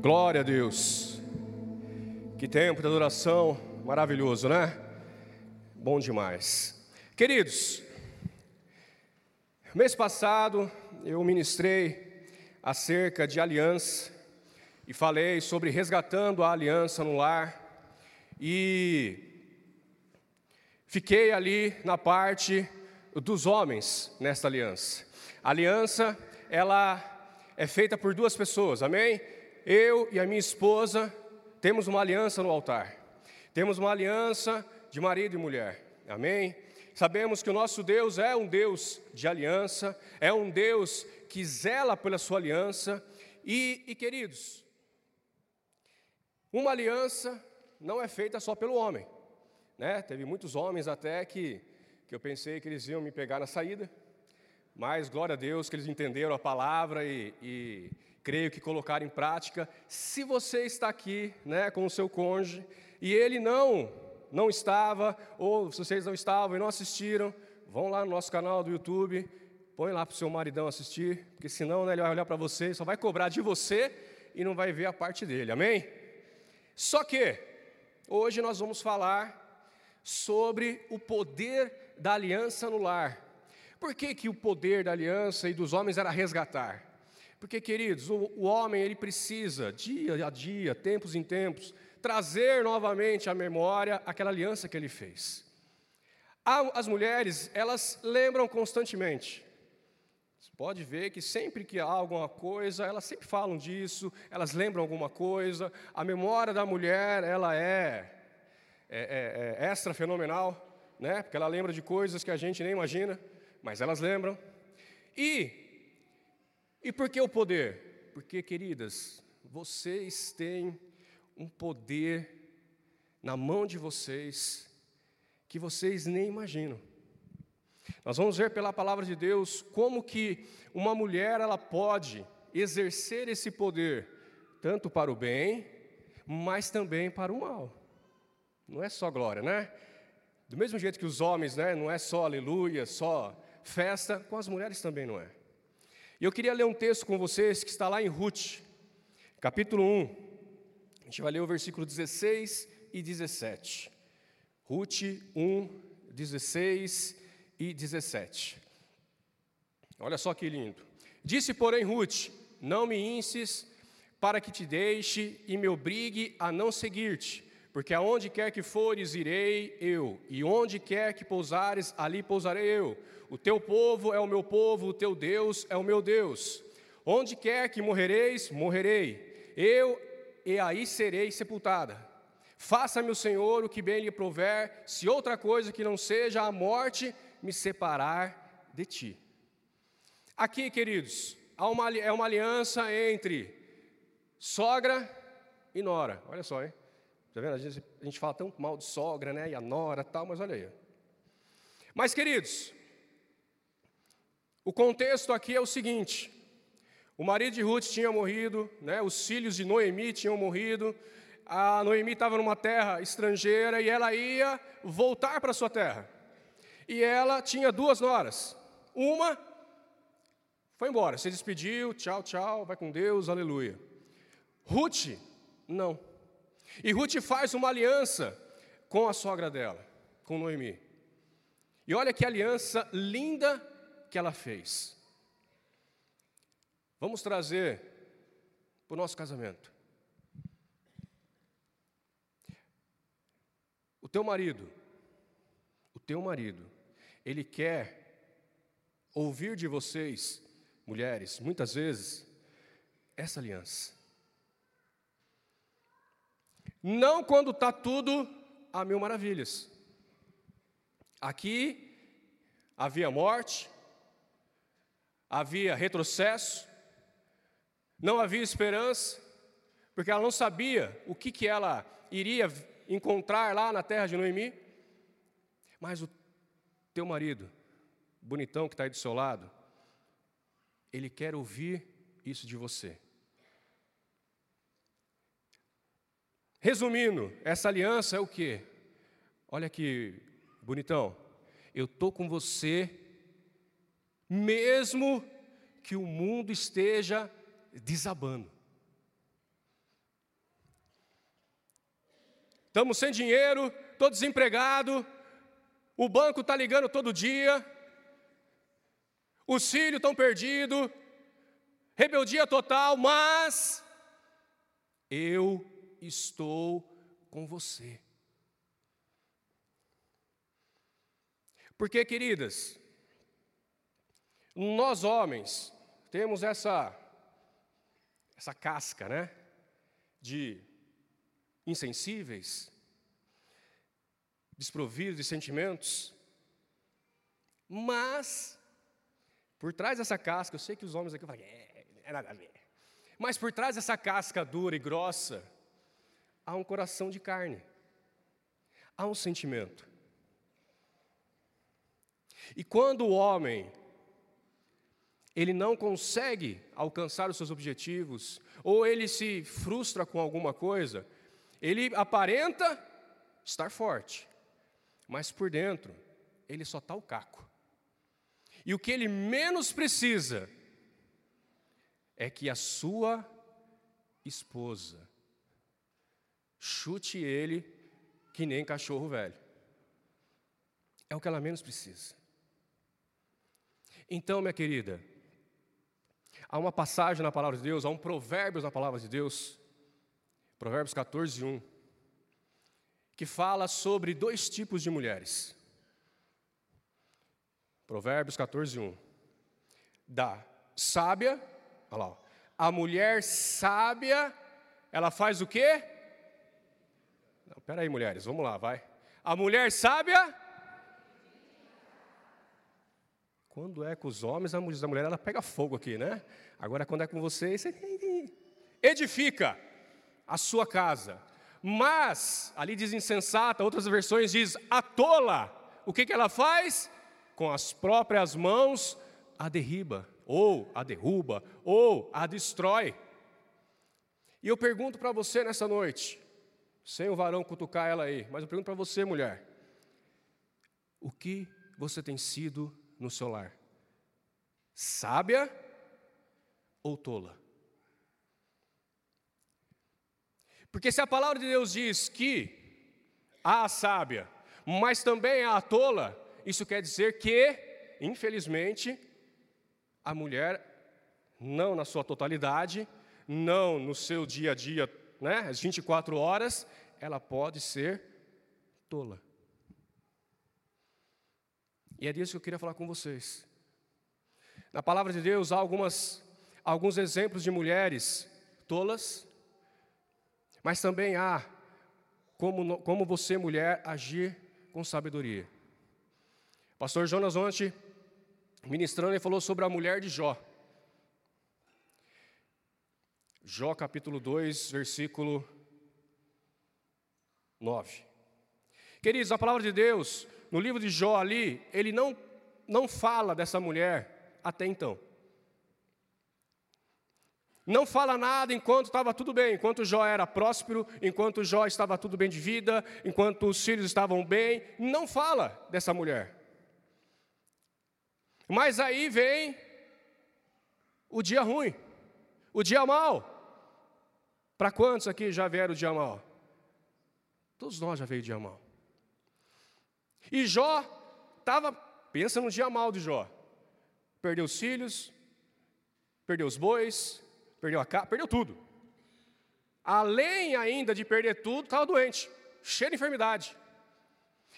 Glória a Deus. Que tempo de adoração maravilhoso, né? Bom demais. Queridos, mês passado eu ministrei acerca de aliança e falei sobre resgatando a aliança no lar e fiquei ali na parte dos homens nesta aliança. A aliança, ela é feita por duas pessoas, amém? Eu e a minha esposa temos uma aliança no altar. Temos uma aliança de marido e mulher. Amém? Sabemos que o nosso Deus é um Deus de aliança, é um Deus que zela pela sua aliança. E, e queridos, uma aliança não é feita só pelo homem. Né? Teve muitos homens até que, que eu pensei que eles iam me pegar na saída, mas glória a Deus que eles entenderam a palavra e, e creio que colocar em prática. Se você está aqui, né, com o seu cônjuge e ele não não estava ou se vocês não estavam e não assistiram, vão lá no nosso canal do YouTube, põe lá para o seu maridão assistir, porque senão né, ele vai olhar para você, só vai cobrar de você e não vai ver a parte dele. Amém? Só que hoje nós vamos falar sobre o poder da aliança no lar. Por que, que o poder da aliança e dos homens era resgatar? Porque, queridos, o, o homem ele precisa, dia a dia, tempos em tempos, trazer novamente à memória aquela aliança que ele fez. As mulheres, elas lembram constantemente. Você pode ver que sempre que há alguma coisa, elas sempre falam disso, elas lembram alguma coisa. A memória da mulher, ela é, é, é, é extra fenomenal, né? porque ela lembra de coisas que a gente nem imagina, mas elas lembram. E e por que o poder? Porque, queridas, vocês têm um poder na mão de vocês que vocês nem imaginam. Nós vamos ver pela palavra de Deus como que uma mulher ela pode exercer esse poder tanto para o bem, mas também para o mal. Não é só glória, né? Do mesmo jeito que os homens, né, não é só aleluia, só festa, com as mulheres também não é. E eu queria ler um texto com vocês que está lá em Ruth, capítulo 1. A gente vai ler o versículo 16 e 17. Ruth 1, 16 e 17. Olha só que lindo. Disse, porém, Ruth: Não me inses para que te deixe e me obrigue a não seguir-te, porque aonde quer que fores, irei eu, e onde quer que pousares, ali pousarei eu. O teu povo é o meu povo, o teu Deus é o meu Deus. Onde quer que morrereis, morrerei. Eu e aí serei sepultada. Faça-me o Senhor o que bem lhe prover, se outra coisa que não seja a morte me separar de ti. Aqui, queridos, há uma, é uma aliança entre sogra e nora. Olha só, hein? Está vendo? A gente, a gente fala tão mal de sogra, né? E a nora tal, mas olha aí. Mas, queridos, o contexto aqui é o seguinte: o marido de Ruth tinha morrido, né? os filhos de Noemi tinham morrido, a Noemi estava numa terra estrangeira e ela ia voltar para sua terra. E ela tinha duas noras. Uma foi embora, se despediu, tchau, tchau, vai com Deus, aleluia. Ruth, não. E Ruth faz uma aliança com a sogra dela, com Noemi. E olha que aliança linda que ela fez. Vamos trazer para o nosso casamento. O teu marido, o teu marido, ele quer ouvir de vocês, mulheres, muitas vezes, essa aliança. Não quando está tudo a mil maravilhas. Aqui havia morte, havia retrocesso, não havia esperança, porque ela não sabia o que, que ela iria encontrar lá na terra de Noemi. Mas o teu marido, bonitão que está aí do seu lado, ele quer ouvir isso de você. Resumindo, essa aliança é o quê? Olha aqui, bonitão. Eu estou com você, mesmo que o mundo esteja desabando. estamos sem dinheiro, estou desempregado, o banco está ligando todo dia, os filhos estão perdidos, rebeldia total, mas eu estou com você. Porque, queridas, nós homens temos essa essa casca, né, de insensíveis, desprovidos de sentimentos, mas por trás dessa casca, eu sei que os homens aqui falam, é, é nada a ver. Mas por trás dessa casca dura e grossa, há um coração de carne, há um sentimento. E quando o homem ele não consegue alcançar os seus objetivos, ou ele se frustra com alguma coisa, ele aparenta estar forte, mas por dentro ele só está o caco. E o que ele menos precisa é que a sua esposa chute ele que nem cachorro velho. É o que ela menos precisa. Então, minha querida, há uma passagem na palavra de Deus, há um provérbio na palavra de Deus, Provérbios 14, 1, que fala sobre dois tipos de mulheres. Provérbios 14, 1. Da sábia Olha lá. A mulher sábia, ela faz o quê? Não, peraí, mulheres, vamos lá, vai. A mulher sábia. Quando é com os homens, a mulher ela pega fogo aqui, né? Agora, quando é com vocês, você edifica a sua casa. Mas, ali diz insensata, outras versões diz a tola. O que, que ela faz? Com as próprias mãos a derriba ou a derruba, ou a destrói. E eu pergunto para você nessa noite, sem o varão cutucar ela aí, mas eu pergunto para você, mulher: o que você tem sido no seu lar? Sábia ou tola? Porque se a palavra de Deus diz que há a sábia, mas também há a tola, isso quer dizer que, infelizmente, a mulher, não na sua totalidade, não no seu dia a dia, né, as 24 horas, ela pode ser tola. E é disso que eu queria falar com vocês. Na palavra de Deus há algumas, alguns exemplos de mulheres tolas, mas também há como, como você, mulher, agir com sabedoria. Pastor Jonas ontem ministrando, ele falou sobre a mulher de Jó. Jó capítulo 2, versículo 9. Queridos, a palavra de Deus, no livro de Jó ali, ele não, não fala dessa mulher até então. Não fala nada enquanto estava tudo bem, enquanto Jó era próspero, enquanto Jó estava tudo bem de vida, enquanto os filhos estavam bem. Não fala dessa mulher. Mas aí vem o dia ruim, o dia mal. Para quantos aqui já vieram o dia mal? Todos nós já veio o dia mal. E Jó estava, pensa no dia mal de Jó. Perdeu os filhos, perdeu os bois, perdeu a casa, perdeu tudo. Além ainda de perder tudo, estava doente, cheio de enfermidade.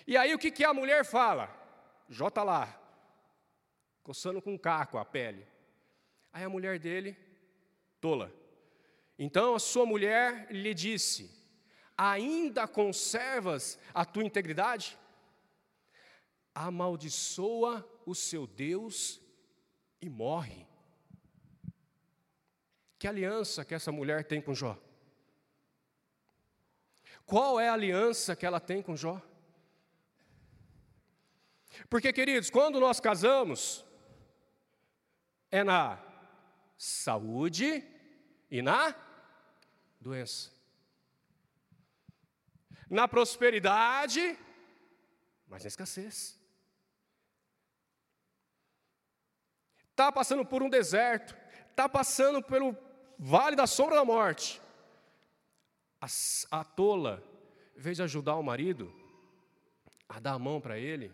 E aí o que, que a mulher fala? Jó está lá, coçando com um caco a pele. Aí a mulher dele, tola. Então a sua mulher lhe disse: Ainda conservas a tua integridade? Amaldiçoa o seu Deus e morre. Que aliança que essa mulher tem com Jó? Qual é a aliança que ela tem com Jó? Porque, queridos, quando nós casamos, é na saúde e na doença. Na prosperidade, mas na escassez. Está passando por um deserto, está passando pelo vale da sombra da morte. A, a tola em vez de ajudar o marido a dar a mão para ele,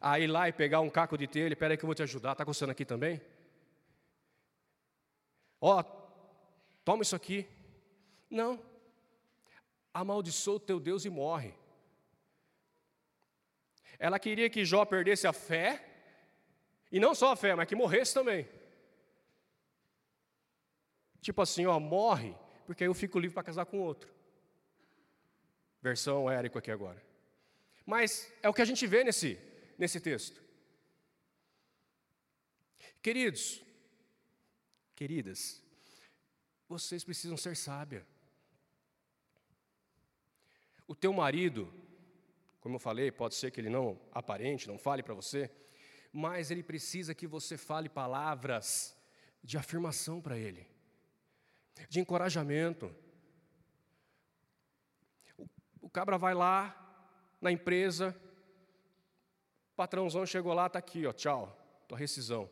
a ir lá e pegar um caco de telha, espera que eu vou te ajudar, está coçando aqui também? Ó, toma isso aqui. Não. Amaldiçoa o teu Deus e morre. Ela queria que Jó perdesse a fé, e não só a fé, mas que morresse também. Tipo assim, ó, morre, porque aí eu fico livre para casar com outro. Versão Érico aqui agora. Mas é o que a gente vê nesse, nesse texto. Queridos, queridas, vocês precisam ser sábia. O teu marido, como eu falei, pode ser que ele não aparente, não fale para você, mas ele precisa que você fale palavras de afirmação para ele, de encorajamento. O, o cabra vai lá na empresa, o patrãozão chegou lá, está aqui, ó, tchau, tua rescisão,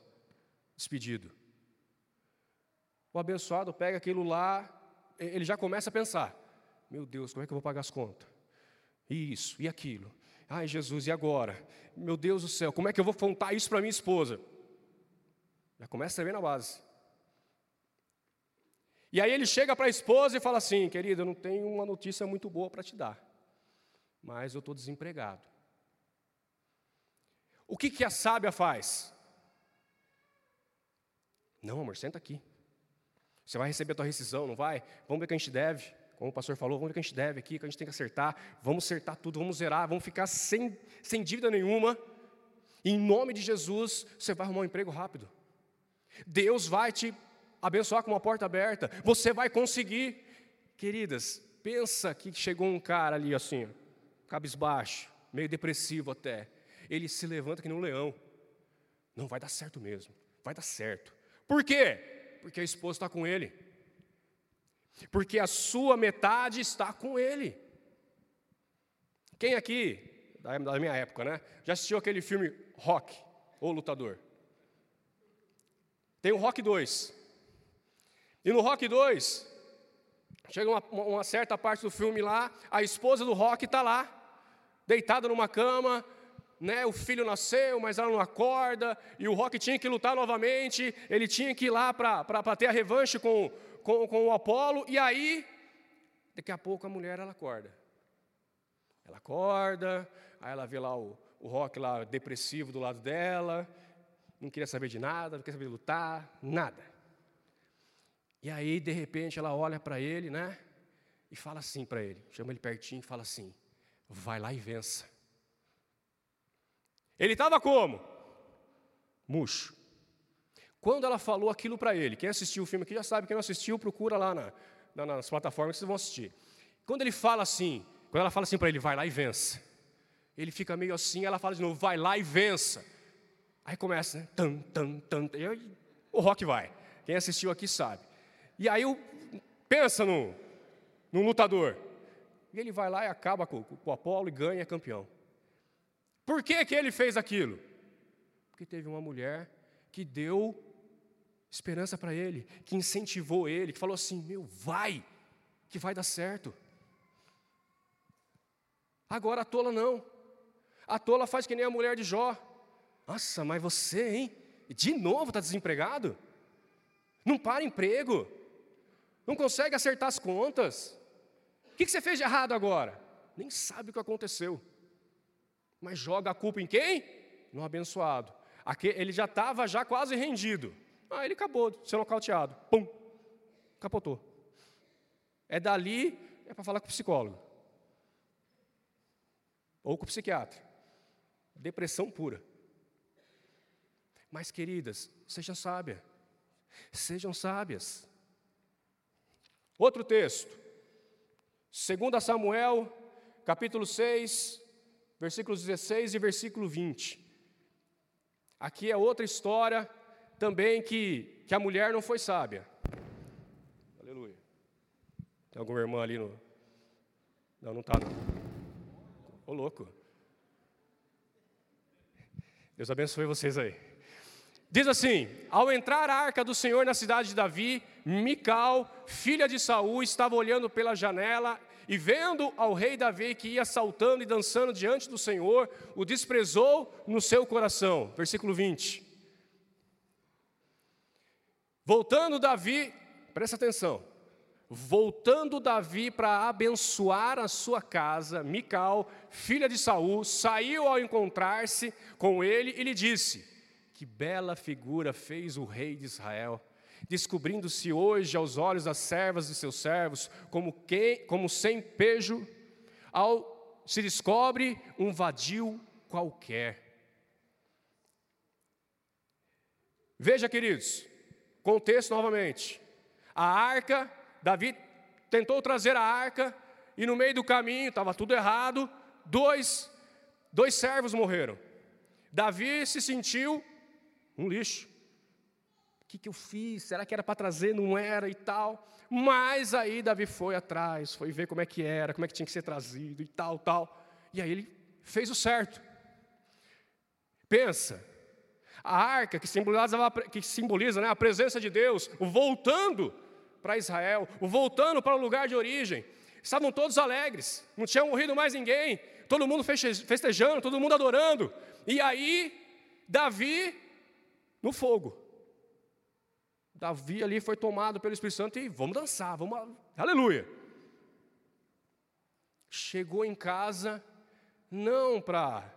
despedido. O abençoado pega aquilo lá, ele já começa a pensar: meu Deus, como é que eu vou pagar as contas? Isso e aquilo. Ai, Jesus, e agora? Meu Deus do céu, como é que eu vou contar isso para minha esposa? Já começa a ver na base. E aí ele chega para a esposa e fala assim: querida, eu não tenho uma notícia muito boa para te dar, mas eu estou desempregado. O que, que a sábia faz? Não, amor, senta aqui. Você vai receber a tua rescisão, não vai? Vamos ver o que a gente deve. Como o pastor falou, vamos ver o que a gente deve aqui, o que a gente tem que acertar. Vamos acertar tudo, vamos zerar, vamos ficar sem, sem dívida nenhuma. Em nome de Jesus, você vai arrumar um emprego rápido. Deus vai te abençoar com uma porta aberta. Você vai conseguir. Queridas, pensa que chegou um cara ali assim, cabisbaixo, meio depressivo até. Ele se levanta que nem um leão. Não vai dar certo mesmo. Vai dar certo. Por quê? Porque a esposa está com ele. Porque a sua metade está com ele. Quem aqui, da minha época, né? Já assistiu aquele filme Rock, ou Lutador? Tem o Rock 2. E no Rock 2, chega uma, uma certa parte do filme lá, a esposa do Rock está lá, deitada numa cama, né, o filho nasceu, mas ela não acorda, e o Rock tinha que lutar novamente, ele tinha que ir lá para ter a revanche com, com, com o Apolo, e aí, daqui a pouco a mulher ela acorda. Ela acorda, aí ela vê lá o, o Rock lá depressivo do lado dela, não queria saber de nada, não queria saber de lutar, nada. E aí, de repente, ela olha para ele, né, e fala assim para ele, chama ele pertinho e fala assim: vai lá e vença. Ele estava como? Murcho. Quando ela falou aquilo para ele, quem assistiu o filme aqui já sabe, quem não assistiu, procura lá na, na, nas plataformas que vocês vão assistir. Quando ele fala assim, quando ela fala assim para ele, vai lá e vença. Ele fica meio assim, ela fala de novo, vai lá e vença. Aí começa, né? Tan, tan, tan. E o rock vai. Quem assistiu aqui sabe. E aí o, pensa no, no lutador. E ele vai lá e acaba com, com o Apolo e ganha campeão. Por que, que ele fez aquilo? Porque teve uma mulher que deu esperança para ele, que incentivou ele, que falou assim: Meu, vai, que vai dar certo. Agora a tola não. A tola faz que nem a mulher de Jó. Nossa, mas você, hein? De novo está desempregado? Não para emprego? Não consegue acertar as contas? O que você fez de errado agora? Nem sabe o que aconteceu. Mas joga a culpa em quem? No abençoado. Aqui, ele já estava já quase rendido. Ah, ele acabou de ser nocauteado. Pum! Capotou. É dali, é para falar com o psicólogo. Ou com o psiquiatra. Depressão pura. Mas, queridas, sejam sábias. Sejam sábias. Outro texto. 2 Samuel, capítulo 6, versículos 16 e versículo 20. Aqui é outra história também que, que a mulher não foi sábia. Aleluia. Tem alguma irmã ali no. Não, não está. Ô louco. Deus abençoe vocês aí. Diz assim: Ao entrar a arca do Senhor na cidade de Davi, Mical, filha de Saul, estava olhando pela janela e vendo ao rei Davi que ia saltando e dançando diante do Senhor, o desprezou no seu coração. Versículo 20. Voltando Davi, presta atenção. Voltando Davi para abençoar a sua casa, Mical, filha de Saul, saiu ao encontrar-se com ele e lhe disse: Que bela figura fez o rei de Israel descobrindo-se hoje aos olhos das servas de seus servos como, que, como sem pejo, ao se descobre um vadio qualquer. Veja, queridos, contexto novamente. A arca, Davi tentou trazer a arca, e no meio do caminho, estava tudo errado, dois, dois servos morreram. Davi se sentiu um lixo que, que eu fiz? Será que era para trazer? Não era e tal. Mas aí Davi foi atrás, foi ver como é que era, como é que tinha que ser trazido e tal, tal. E aí ele fez o certo. Pensa, a arca que simboliza, que simboliza né, a presença de Deus, o voltando para Israel, o voltando para o lugar de origem. Estavam todos alegres, não tinha morrido mais ninguém, todo mundo festejando, todo mundo adorando. E aí, Davi no fogo. Davi ali foi tomado pelo Espírito Santo e vamos dançar, vamos, aleluia. Chegou em casa, não para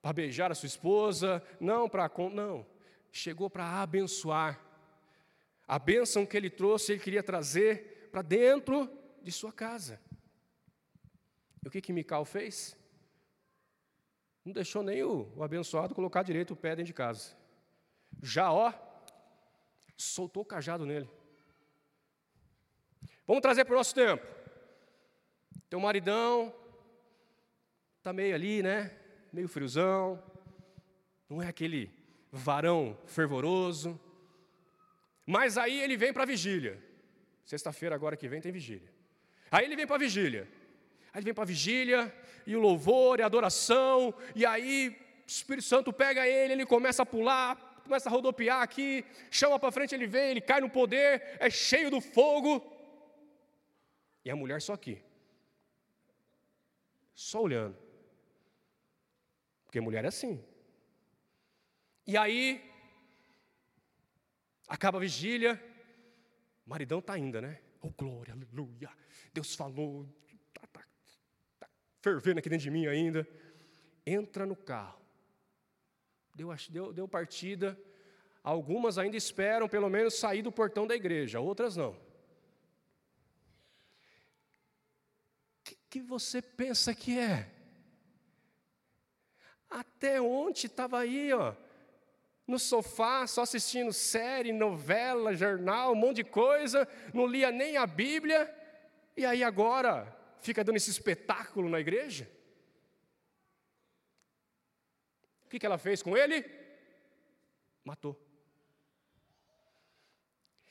para beijar a sua esposa, não para não, chegou para abençoar. A bênção que ele trouxe, ele queria trazer para dentro de sua casa. E o que que Mical fez? Não deixou nem o, o abençoado colocar direito o pé dentro de casa. Já ó, soltou o cajado nele. Vamos trazer para o nosso tempo. Teu maridão está meio ali, né? Meio friozão. Não é aquele varão fervoroso. Mas aí ele vem para a vigília. Sexta-feira, agora que vem, tem vigília. Aí ele vem para a vigília. Aí ele vem para a vigília, e o louvor, e a adoração, e aí o Espírito Santo pega ele, ele começa a pular, começa a rodopiar aqui, chama para frente, ele vem, ele cai no poder, é cheio do fogo. E a mulher só aqui, só olhando. Porque mulher é assim. E aí, acaba a vigília, o maridão está ainda, né? Oh, glória, aleluia. Deus falou, tá, tá, tá fervendo aqui dentro de mim ainda. Entra no carro deu, deu, deu partida. Algumas ainda esperam pelo menos sair do portão da igreja, outras não. O que, que você pensa que é? Até ontem estava aí, ó, no sofá, só assistindo série, novela, jornal, um monte de coisa, não lia nem a Bíblia, e aí agora fica dando esse espetáculo na igreja? O que, ela fez com ele? Matou.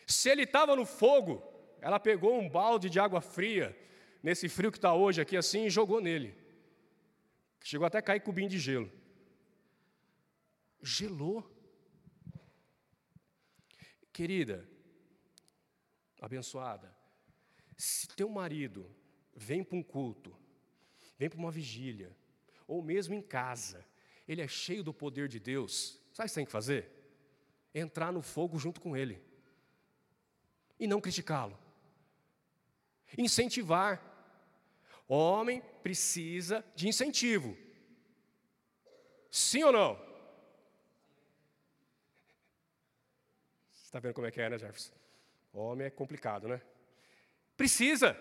Se ele estava no fogo, ela pegou um balde de água fria, nesse frio que está hoje aqui assim, e jogou nele. Chegou até a cair cubinho de gelo. Gelou. Querida, abençoada, se teu marido vem para um culto, vem para uma vigília, ou mesmo em casa, ele é cheio do poder de Deus, sabe o que você tem que fazer? Entrar no fogo junto com ele. E não criticá-lo. Incentivar. Homem precisa de incentivo. Sim ou não? Você está vendo como é que é, né, Jefferson? Homem é complicado, né? Precisa.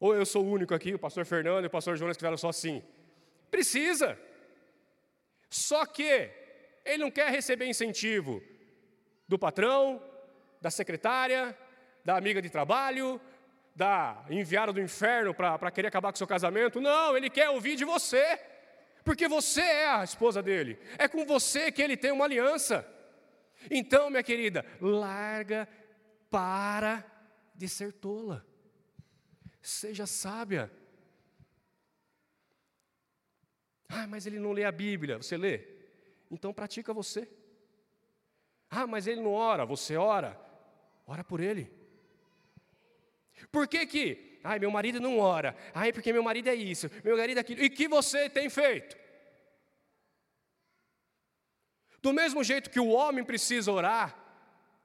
Ou eu sou o único aqui, o pastor Fernando e o pastor Jonas que só assim. Precisa. Só que ele não quer receber incentivo do patrão, da secretária, da amiga de trabalho, da enviada do inferno para querer acabar com seu casamento. Não, ele quer ouvir de você, porque você é a esposa dele. É com você que ele tem uma aliança. Então, minha querida, larga, para de ser tola. Seja sábia. Ah, mas ele não lê a Bíblia. Você lê? Então pratica você. Ah, mas ele não ora. Você ora. Ora por ele. Por que que Ai, meu marido não ora. Ai, porque meu marido é isso, meu marido é aquilo. E que você tem feito? Do mesmo jeito que o homem precisa orar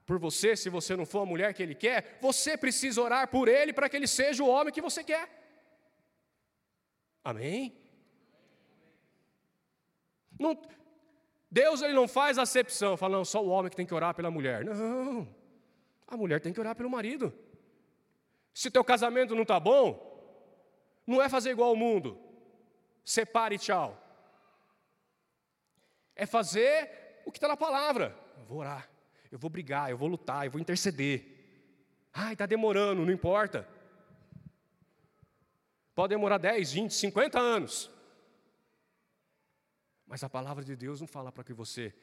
por você, se você não for a mulher que ele quer, você precisa orar por ele para que ele seja o homem que você quer. Amém? Não, Deus ele não faz acepção, fala, não, só o homem que tem que orar pela mulher. Não, a mulher tem que orar pelo marido. Se teu casamento não está bom, não é fazer igual ao mundo, separe e tchau. É fazer o que está na palavra. Eu vou orar, eu vou brigar, eu vou lutar, eu vou interceder. Ai, está demorando, não importa. Pode demorar 10, 20, 50 anos. Mas a palavra de Deus não fala para que você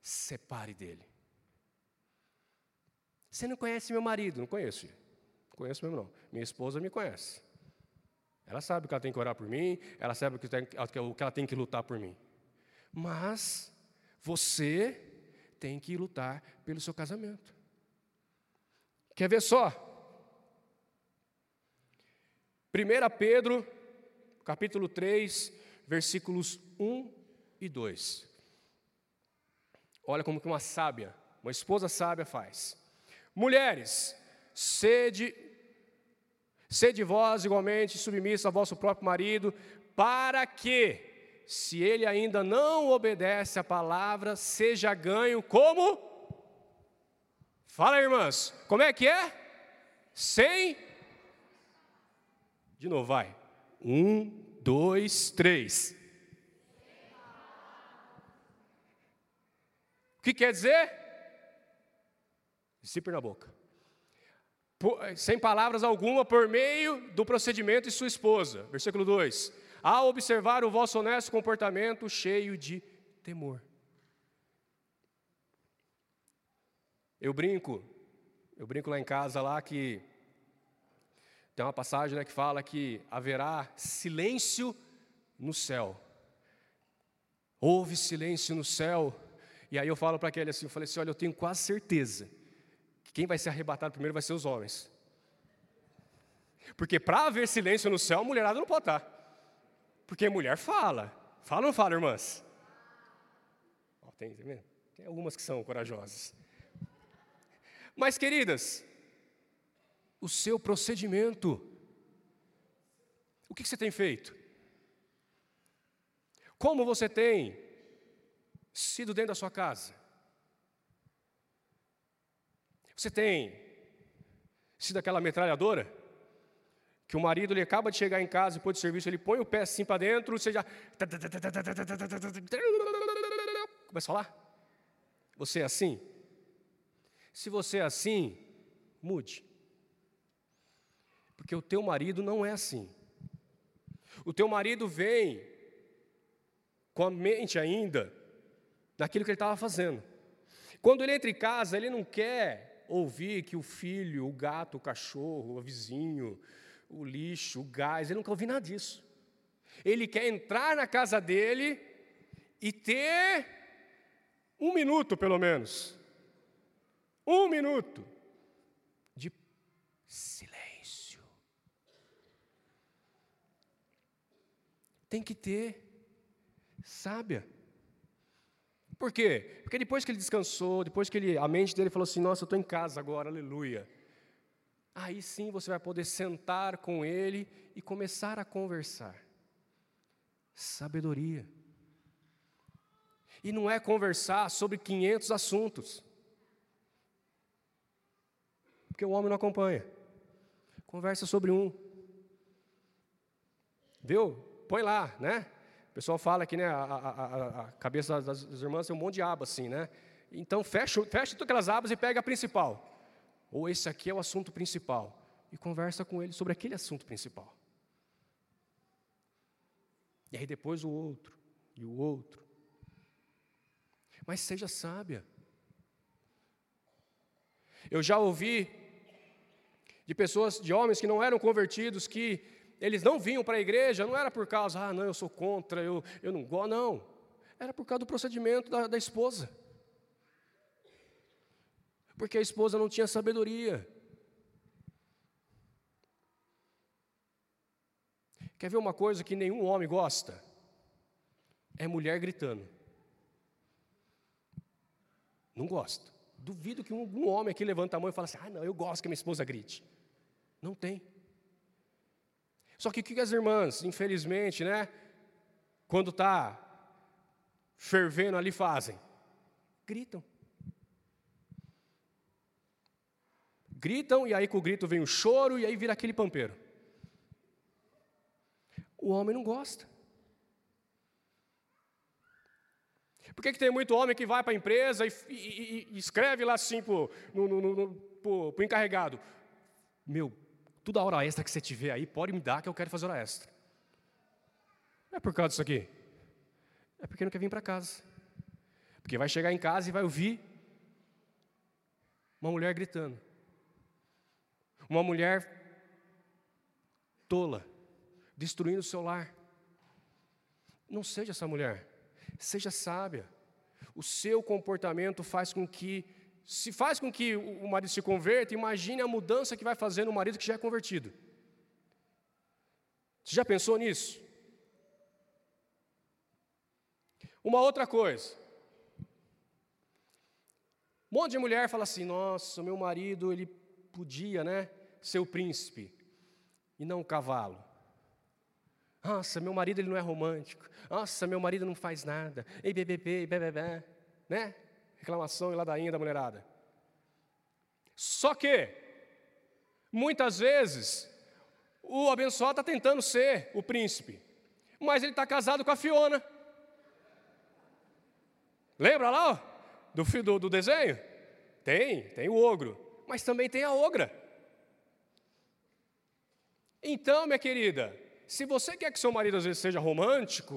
separe dele. Você não conhece meu marido? Não conheço. Não conheço mesmo não. Minha esposa me conhece. Ela sabe que ela tem que orar por mim, ela sabe tem, que ela tem que lutar por mim. Mas você tem que lutar pelo seu casamento. Quer ver só? 1 Pedro, capítulo 3, versículos 1 e 2. Olha como que uma sábia, uma esposa sábia faz. Mulheres, sede, sede vós igualmente submissa ao vosso próprio marido, para que, se ele ainda não obedece à palavra, seja ganho como? Fala, irmãs, como é que é? Sem. De novo, vai. Um, dois, três. que quer dizer? Zíper na boca. Por, sem palavras alguma, por meio do procedimento de sua esposa. Versículo 2: Ao observar o vosso honesto comportamento cheio de temor. Eu brinco, eu brinco lá em casa lá que tem uma passagem né, que fala que haverá silêncio no céu. Houve silêncio no céu e aí eu falo para aquele assim, eu falei assim, olha, eu tenho quase certeza que quem vai ser arrebatado primeiro vai ser os homens. Porque para haver silêncio no céu, a mulherada não pode estar. Porque mulher fala. Fala ou não fala, irmãs? tem, tem algumas que são corajosas. Mas, queridas, o seu procedimento, o que você tem feito? Como você tem sido dentro da sua casa? Você tem sido aquela metralhadora? Que o marido ele acaba de chegar em casa depois do serviço, ele põe o pé assim para dentro, você já. Começa a falar? Você é assim? Se você é assim, mude. Porque o teu marido não é assim. O teu marido vem com a mente ainda daquilo que ele estava fazendo. Quando ele entra em casa, ele não quer ouvir que o filho, o gato, o cachorro, o vizinho, o lixo, o gás, ele não quer ouvir nada disso. Ele quer entrar na casa dele e ter um minuto, pelo menos. Um minuto de silêncio. Tem que ter sábia. Por quê? Porque depois que ele descansou, depois que ele, a mente dele falou assim: Nossa, eu estou em casa agora, aleluia. Aí sim você vai poder sentar com ele e começar a conversar. Sabedoria. E não é conversar sobre 500 assuntos. Porque o homem não acompanha. Conversa sobre um. Viu? Põe lá, né? pessoal fala que né, a, a, a cabeça das, das, irmãs tem um monte de aba assim, né? Então fecha, fecha todas aquelas abas e pega a principal. Ou esse aqui é o assunto principal. E conversa com ele sobre aquele assunto principal. E aí depois o outro, e o outro. Mas seja sábia. Eu já ouvi de pessoas, de homens que não eram convertidos, que eles não vinham para a igreja, não era por causa, ah, não, eu sou contra, eu, eu não gosto, não. Era por causa do procedimento da, da esposa. Porque a esposa não tinha sabedoria. Quer ver uma coisa que nenhum homem gosta? É mulher gritando. Não gosta. Duvido que um, homem aqui levanta a mão e fala assim: ah, não, eu gosto que minha esposa grite. Não tem. Só que o que as irmãs, infelizmente, né, quando está fervendo ali fazem? Gritam. Gritam, e aí com o grito vem o choro, e aí vira aquele pampeiro. O homem não gosta. Por que, que tem muito homem que vai para a empresa e, e, e, escreve lá assim para o encarregado? Meu, toda hora extra que você tiver aí, pode me dar que eu quero fazer hora extra. Não é por causa disso aqui. É porque não quer vir para casa. Porque vai chegar em casa e vai ouvir uma mulher gritando. Uma mulher tola, destruindo o seu lar. Não seja essa mulher. Seja sábia. O seu comportamento faz com que, se faz com que o marido se converta, imagine a mudança que vai fazer no marido que já é convertido. Você já pensou nisso? Uma outra coisa. Um monte de mulher fala assim: nossa, meu marido, ele podia, né, ser o príncipe e não o cavalo. Nossa, meu marido ele não é romântico. Nossa, meu marido não faz nada. Ei, bebê, bebê, bebê, né? Reclamação e ladainha da mulherada. Só que, muitas vezes, o abençoado está tentando ser o príncipe, mas ele está casado com a Fiona. Lembra lá do, do, do desenho? Tem, tem o ogro, mas também tem a ogra. Então, minha querida, se você quer que seu marido às vezes seja romântico,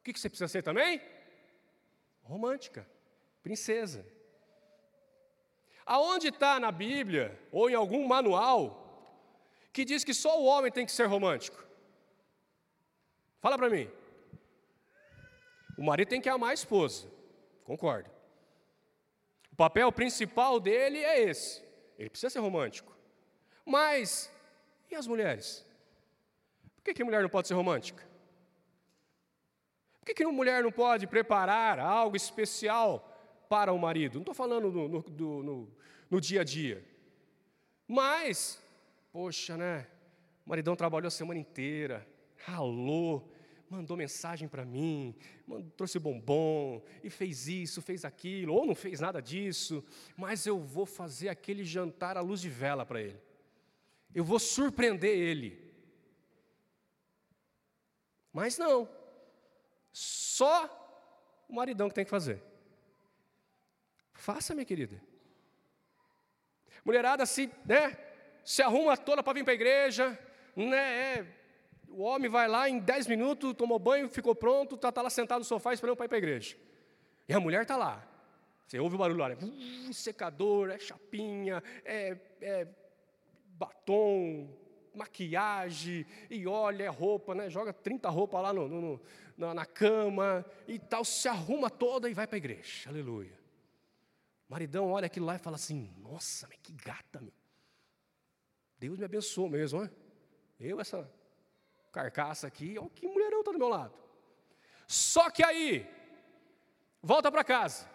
o que, que você precisa ser também? Romântica, princesa. Aonde está na Bíblia, ou em algum manual, que diz que só o homem tem que ser romântico? Fala para mim. O marido tem que amar a esposa, concordo. O papel principal dele é esse. Ele precisa ser romântico. Mas, e as mulheres? Por que, que mulher não pode ser romântica? Por que, que a mulher não pode preparar algo especial para o marido? Não estou falando no, no, no, no, dia a dia. Mas, poxa, né? O maridão trabalhou a semana inteira, ralou, mandou mensagem para mim, mandou, trouxe bombom, e fez isso, fez aquilo, ou não fez nada disso, mas eu vou fazer aquele jantar à luz de vela para ele. Eu vou surpreender ele. Mas não. Só o maridão que tem que fazer. Faça, minha querida. Mulherada se, né, se arruma toda para vir para a igreja, né, é, o homem vai lá em 10 minutos, tomou banho, ficou pronto, está tá lá sentado no sofá esperando para ir para a igreja. E a mulher está lá. Você ouve o barulho lá, né? Uh, secador, é chapinha, é, é batom, maquiagem, e olha, é roupa, né? joga 30 roupas lá no, no, na, na, cama e tal, se arruma toda e vai para a igreja. Aleluia. Maridão olha aquilo lá e fala assim: Nossa, mas que gata, meu. Deus me abençoou mesmo, né? Eu, essa carcaça aqui, olha que mulherão está do meu lado. Só que aí, volta para casa.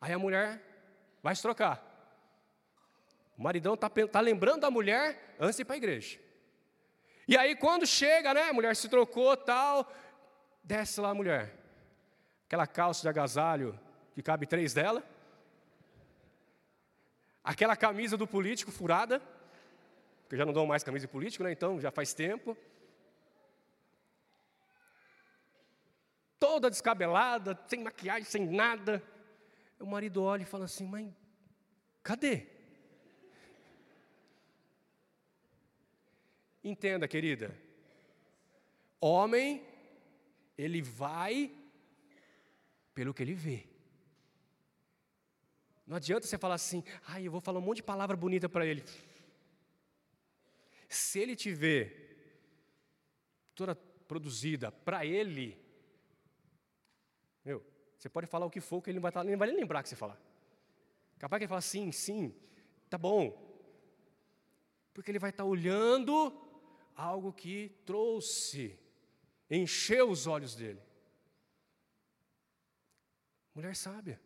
Aí a mulher vai se trocar. O maridão está tá lembrando da mulher antes de ir para a igreja. E aí, quando chega, né, a mulher se trocou tal, desce lá a mulher. Aquela calça de agasalho que cabe três dela. Aquela camisa do político furada. Porque eu já não dou mais camisa de político, né? Então já faz tempo. Toda descabelada, sem maquiagem, sem nada. O marido olha e fala assim: Mãe, cadê? Entenda, querida. Homem, ele vai pelo que ele vê. Não adianta você falar assim, ai, eu vou falar um monte de palavra bonita para ele. Se ele te vê toda produzida para ele, meu, você pode falar o que for, que ele não vai, vai nem lembrar que você falar. Capaz que ele fala sim, sim, tá bom. Porque ele vai estar olhando algo que trouxe, encheu os olhos dele. Mulher sábia.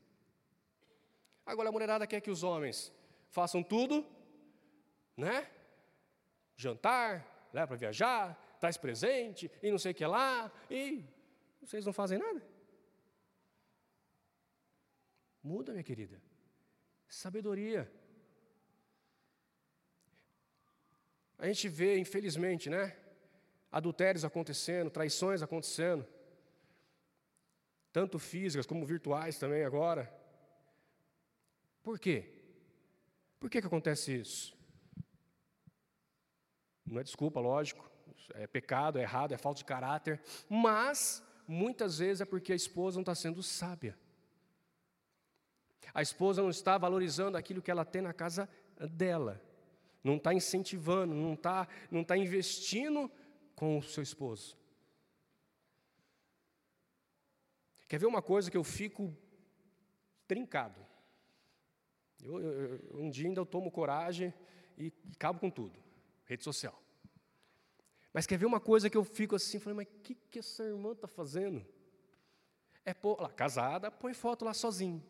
Agora a mulherada quer que os homens façam tudo, né? Jantar, leva para viajar, traz presente e não sei o que lá, e vocês não fazem nada. Muda, minha querida. Sabedoria. A gente vê, infelizmente, né? Adultérios acontecendo, traições acontecendo tanto físicas como virtuais também agora. Por quê? Por que, que acontece isso? Não é desculpa, lógico, é pecado, é errado, é falta de caráter, mas muitas vezes é porque a esposa não está sendo sábia. A esposa não está valorizando aquilo que ela tem na casa dela, não está incentivando, não está não está investindo com o seu esposo. Quer ver uma coisa que eu fico trincado? Eu, eu, um dia ainda eu tomo coragem e, e cabo com tudo. Rede social. Mas quer ver uma coisa que eu fico assim, falei, mas o que, que essa irmã está fazendo? É pô, lá, casada, põe foto lá sozinho.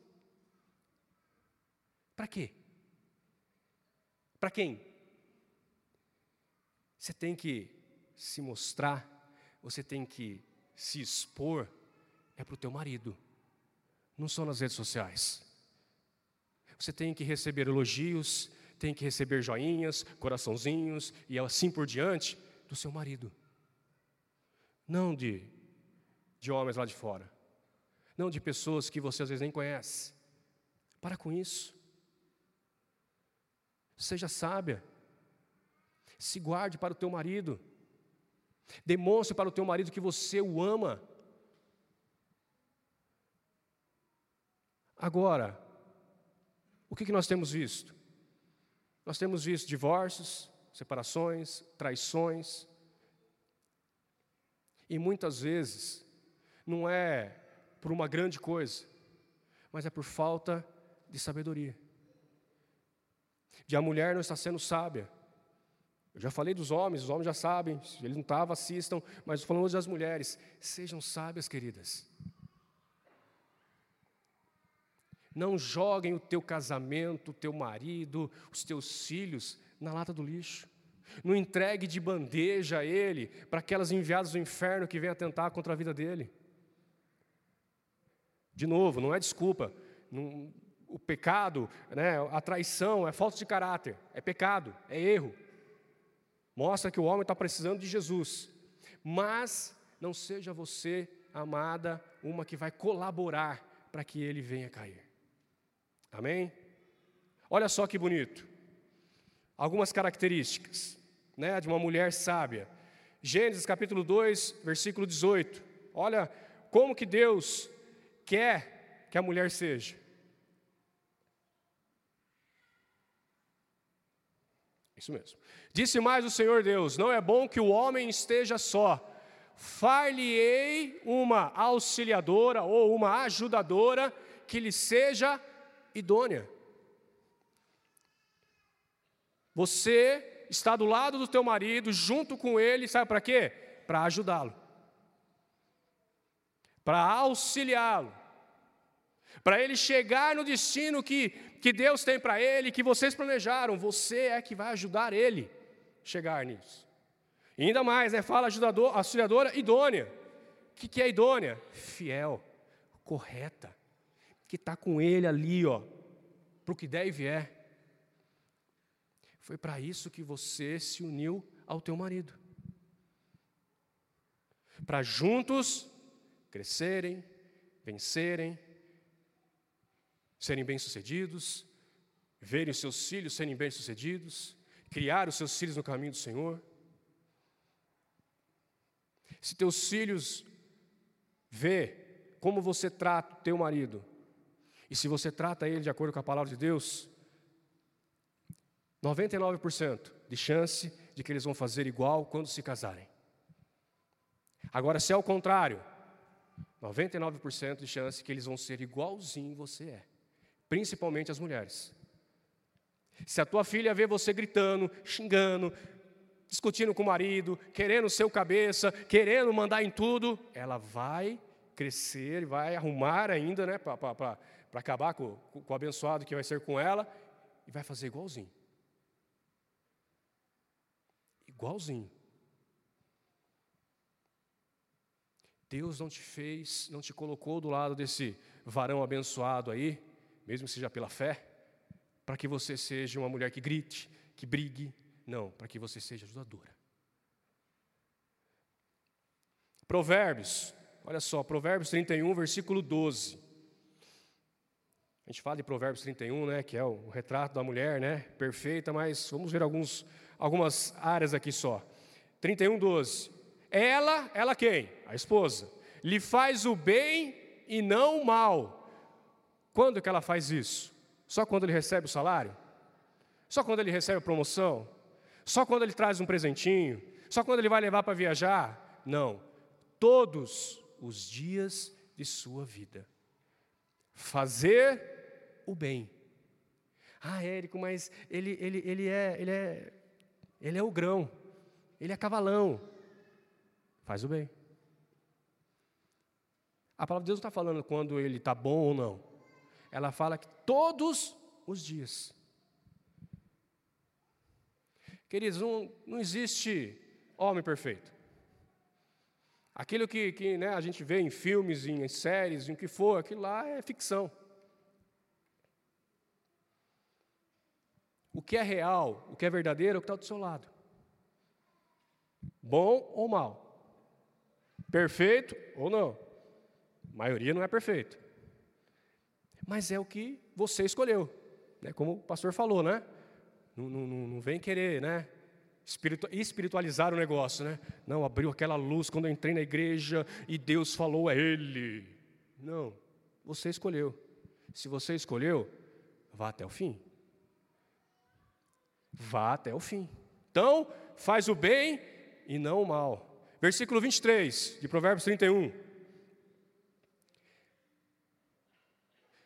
Para quê? Para quem? Você tem que se mostrar, você tem que se expor é para o teu marido, não só nas redes sociais. Você tem que receber elogios, tem que receber joinhas, coraçãozinhos e assim por diante do seu marido. Não de, de homens lá de fora. Não de pessoas que você às vezes nem conhece. Para com isso. Seja sábia. Se guarde para o teu marido. Demonstre para o teu marido que você o ama. Agora, o que, nós temos visto? Nós temos visto divórcios, separações, traições. E muitas vezes não é por uma grande coisa, mas é por falta de sabedoria. De a mulher não está sendo sábia. Eu já falei dos homens, os homens já sabem, se eles não estavam, assistam, mas falando das mulheres, sejam sábias, queridas. Não joguem o teu casamento, o teu marido, os teus filhos na lata do lixo. Não entregue de bandeja a ele para aquelas enviadas do inferno que vêm atentar contra a vida dele. De novo, não é desculpa. Não, o pecado, né, a traição é falta de caráter, é pecado, é erro. Mostra que o homem está precisando de Jesus. Mas não seja você, amada, uma que vai colaborar para que ele venha cair. Amém? Olha só que bonito. Algumas características né, de uma mulher sábia. Gênesis capítulo 2, versículo 18. Olha como que Deus quer que a mulher seja. Isso mesmo. Disse mais o Senhor Deus: Não é bom que o homem esteja só. Far-lhe-ei uma auxiliadora ou uma ajudadora que lhe seja idônea. Você está do lado do teu marido, junto com ele, sabe para quê? Para ajudá-lo. Para auxiliá-lo. Para ele chegar no destino que, que Deus tem para ele, que vocês planejaram. Você é que vai ajudar ele chegar nisso. E ainda mais, né? Fala ajudador, auxiliadora idônea. O que, que é idônea? Fiel, correta, que está com ele ali, ó, para o que der e vier. Foi para isso que você se uniu ao teu marido. Para juntos crescerem, vencerem, serem bem-sucedidos, verem os seus filhos serem bem-sucedidos, criar os seus filhos no caminho do Senhor. Se teus filhos vê como você trata o teu marido, e se você trata ele de acordo com a palavra de Deus, 99% de chance de que eles vão fazer igual quando se casarem. Agora, se é o contrário, 99% de chance que eles vão ser igualzinho você é, principalmente as mulheres. Se a tua filha vê você gritando, xingando, discutindo com o marido, querendo o seu cabeça, querendo mandar em tudo, ela vai crescer, vai arrumar ainda, né, para acabar com, com o abençoado que vai ser com ela, e vai fazer igualzinho. Igualzinho. Deus não te fez, não te colocou do lado desse varão abençoado aí, mesmo que seja pela fé, para que você seja uma mulher que grite, que brigue, não, para que você seja ajudadora. Provérbios, olha só, Provérbios 31, versículo 12. A gente fala de Provérbios 31, né, que é o retrato da mulher, né, perfeita, mas vamos ver alguns, algumas áreas aqui só. 31, 12. Ela, ela quem? A esposa. Lhe faz o bem e não o mal. Quando que ela faz isso? Só quando ele recebe o salário? Só quando ele recebe a promoção? Só quando ele traz um presentinho? Só quando ele vai levar para viajar? Não. Todos os dias de sua vida. Fazer o bem. Ah, Érico, mas ele, ele, ele, é, ele, é, ele é o grão, ele é cavalão. Faz o bem. A palavra de Deus não está falando quando ele está bom ou não. Ela fala que todos os dias. Queridos, não, não existe homem perfeito. Aquilo que, que né, a gente vê em filmes, em séries, em que for, aquilo lá é ficção. O que é real, o que é verdadeiro, é o que está do seu lado. Bom ou mal. Perfeito ou não? A maioria não é perfeito. Mas é o que você escolheu. Né? Como o pastor falou, né? Não, não, não vem querer, né? espiritualizar o negócio, né? Não, abriu aquela luz quando eu entrei na igreja e Deus falou a ele. Não, você escolheu. Se você escolheu, vá até o fim. Vá até o fim. Então, faz o bem e não o mal. Versículo 23 de Provérbios 31.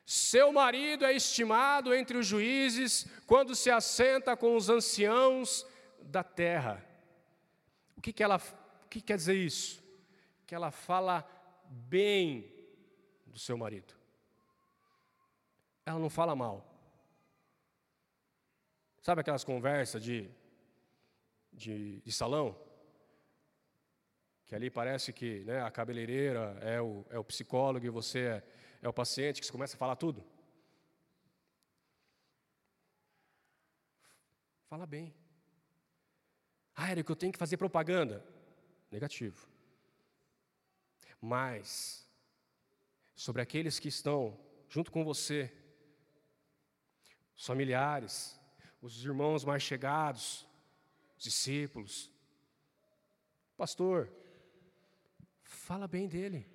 Seu marido é estimado entre os juízes quando se assenta com os anciãos da terra. O que, que ela, o que quer dizer isso? Que ela fala bem do seu marido. Ela não fala mal. Sabe aquelas conversas de, de, de salão? que ali parece que né, a cabeleireira é o, é o psicólogo e você é, é o paciente, que começa a falar tudo. Fala bem. Ah, Érico, eu tenho que fazer propaganda. Negativo. Mas, sobre aqueles que estão junto com você, os familiares, os irmãos mais chegados, os discípulos, pastor, Fala bem dele.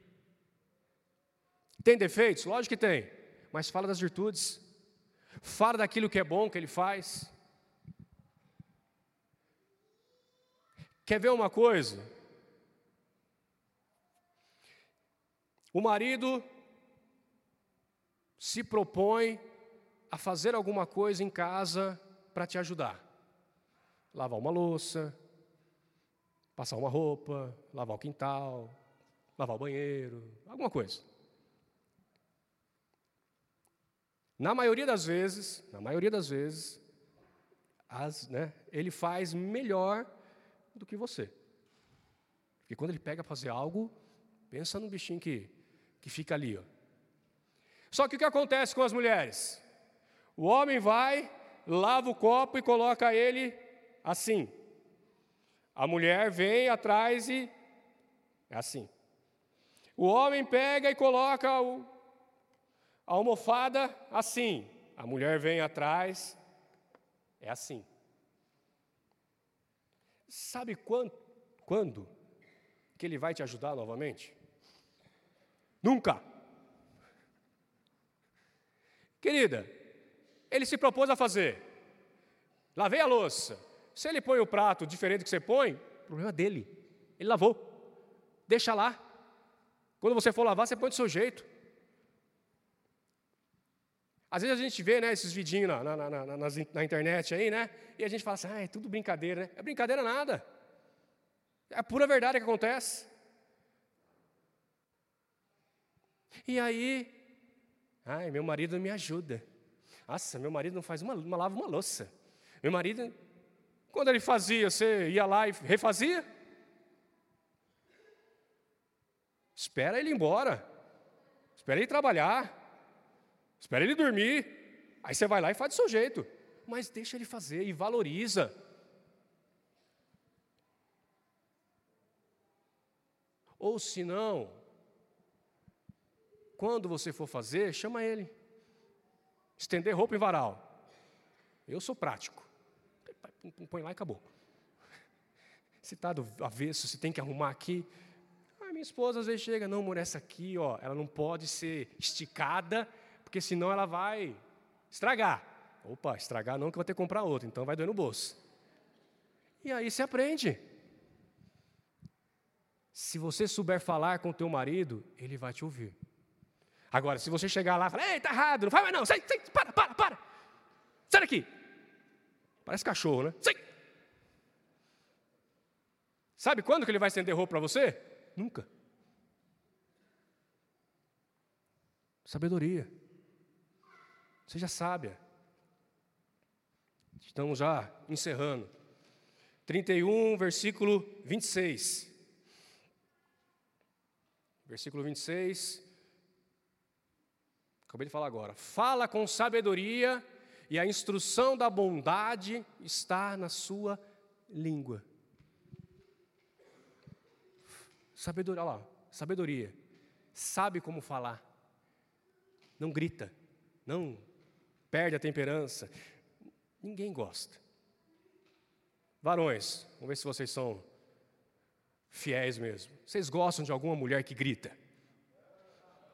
Tem defeitos? Lógico que tem. Mas fala das virtudes. Fala daquilo que é bom que ele faz. Quer ver uma coisa? O marido se propõe a fazer alguma coisa em casa para te ajudar. Lavar uma louça, passar uma roupa, lavar o quintal, lavar o banheiro, alguma coisa. Na maioria das vezes, na maioria das vezes, as, né, ele faz melhor do que você. Porque quando ele pega para fazer algo, pensa no bichinho que, que fica ali. Ó. Só que o que acontece com as mulheres? O homem vai, lava o copo e coloca ele assim. A mulher vem atrás e é assim. O homem pega e coloca o, a almofada assim. A mulher vem atrás, é assim. Sabe quando, quando que ele vai te ajudar novamente? Nunca. Querida, ele se propôs a fazer. Lavei a louça. Se ele põe o prato diferente que você põe, problema dele. Ele lavou. Deixa lá. Quando você for lavar, você põe do seu jeito. Às vezes a gente vê né, esses vidinhos na, na, na, na, internet aí, né? E a gente fala assim, ah, é tudo brincadeira, né? É brincadeira nada. É a pura verdade que acontece. E aí, ai, meu marido me ajuda. Nossa, meu marido não faz uma, uma lava uma louça. Meu marido, quando ele fazia, você ia lá e refazia? Espera ele ir embora. Espera ele trabalhar. Espera ele dormir. Aí você vai lá e faz do seu jeito. Mas deixa ele fazer e valoriza. Ou se não, quando você for fazer, chama ele. Estender roupa em varal. Eu sou prático. Põe lá e acabou. Se está do avesso, se tem que arrumar aqui. A minha esposa às vezes chega, não, amor, essa aqui, ó, ela não pode ser esticada porque senão ela vai estragar. Opa, estragar não, que eu vou ter que comprar outra, então vai doer no bolso. E aí você aprende. Se você souber falar com o teu marido, ele vai te ouvir. Agora, se você chegar lá e falar, ei, tá errado, não faz mais não, sai, sai, para, para, para. Sai daqui. Parece cachorro, né? Sai. Sabe quando que ele vai estender roupa para você? Nunca. Sabedoria. Seja sábia. Estamos já encerrando. 31, versículo 26. Versículo 26. Acabei de falar agora. Fala com sabedoria, e a instrução da bondade está na sua língua. Sabedoria, olha lá, sabedoria. Sabe como falar. Não grita, não perde a temperança. Ninguém gosta. Varões, vamos ver se vocês são fiéis mesmo. Vocês gostam de alguma mulher que grita?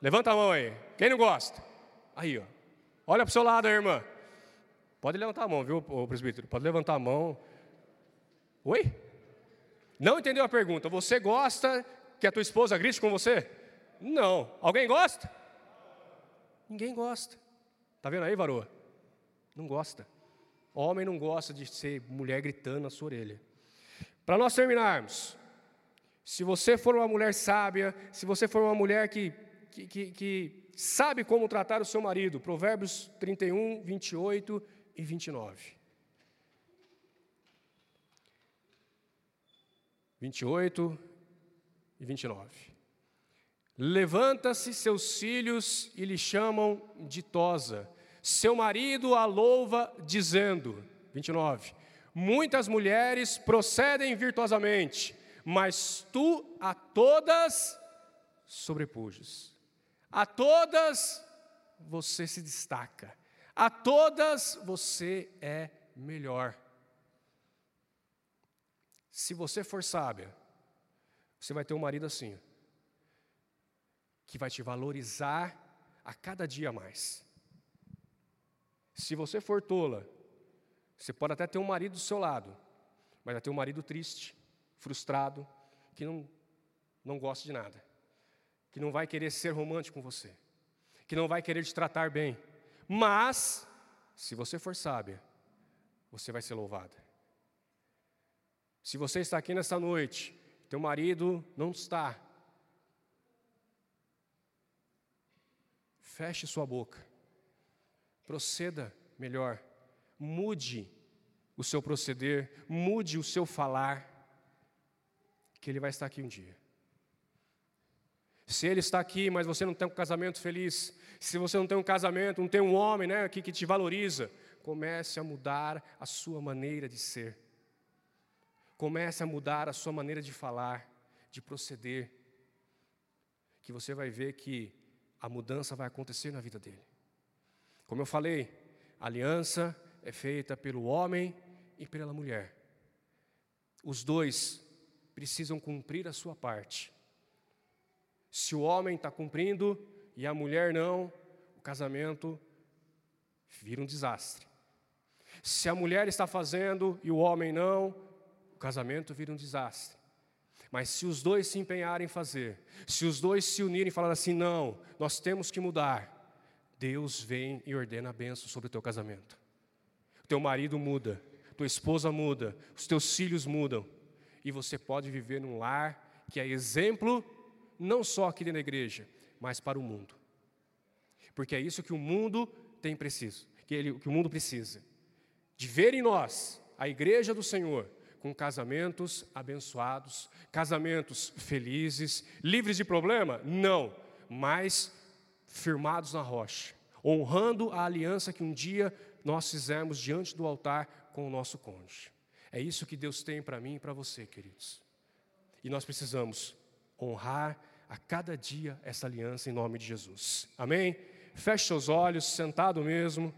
Levanta a mão aí. Quem não gosta? Aí, ó. Olha para o seu lado, irmã. Pode levantar a mão, viu, presbítero? Pode levantar a mão. Oi? Não entendeu a pergunta? Você gosta que a tua esposa grite com você? Não. Alguém gosta? Ninguém gosta. Está vendo aí, varoa? Não gosta. Homem não gosta de ser mulher gritando na sua orelha. Para nós terminarmos, se você for uma mulher sábia, se você for uma mulher que, que, que, que sabe como tratar o seu marido, Provérbios 31, 28 e 29. 28 e 29. Levanta-se seus filhos e lhe chamam ditosa. Seu marido a louva, dizendo: 29. Muitas mulheres procedem virtuosamente, mas tu a todas sobrepujas. A todas você se destaca. A todas você é melhor. Se você for sábia, você vai ter um marido assim que vai te valorizar a cada dia mais. Se você for tola, você pode até ter um marido do seu lado, mas vai ter um marido triste, frustrado, que não, não gosta de nada, que não vai querer ser romântico com você, que não vai querer te tratar bem. Mas, se você for sábia, você vai ser louvada. Se você está aqui nessa noite, teu marido não está, Feche sua boca. Proceda melhor. Mude o seu proceder, mude o seu falar, que ele vai estar aqui um dia. Se ele está aqui, mas você não tem um casamento feliz, se você não tem um casamento, não tem um homem né, aqui que te valoriza, comece a mudar a sua maneira de ser. Comece a mudar a sua maneira de falar, de proceder. Que você vai ver que a mudança vai acontecer na vida dele. Como eu falei, a aliança é feita pelo homem e pela mulher. Os dois precisam cumprir a sua parte. Se o homem está cumprindo e a mulher não, o casamento vira um desastre. Se a mulher está fazendo e o homem não, o casamento vira um desastre. Mas se os dois se empenharem em fazer, se os dois se unirem e falar assim, não, nós temos que mudar, Deus vem e ordena a bênção sobre o teu casamento. O teu marido muda, tua esposa muda, os teus filhos mudam, e você pode viver num lar que é exemplo, não só aqui da igreja, mas para o mundo. Porque é isso que o mundo tem preciso, que, ele, que o mundo precisa. De ver em nós, a igreja do Senhor, com casamentos abençoados, casamentos felizes, livres de problema? Não, mas firmados na rocha, honrando a aliança que um dia nós fizemos diante do altar com o nosso cônjuge. É isso que Deus tem para mim e para você, queridos. E nós precisamos honrar a cada dia essa aliança em nome de Jesus. Amém? Feche seus olhos, sentado mesmo.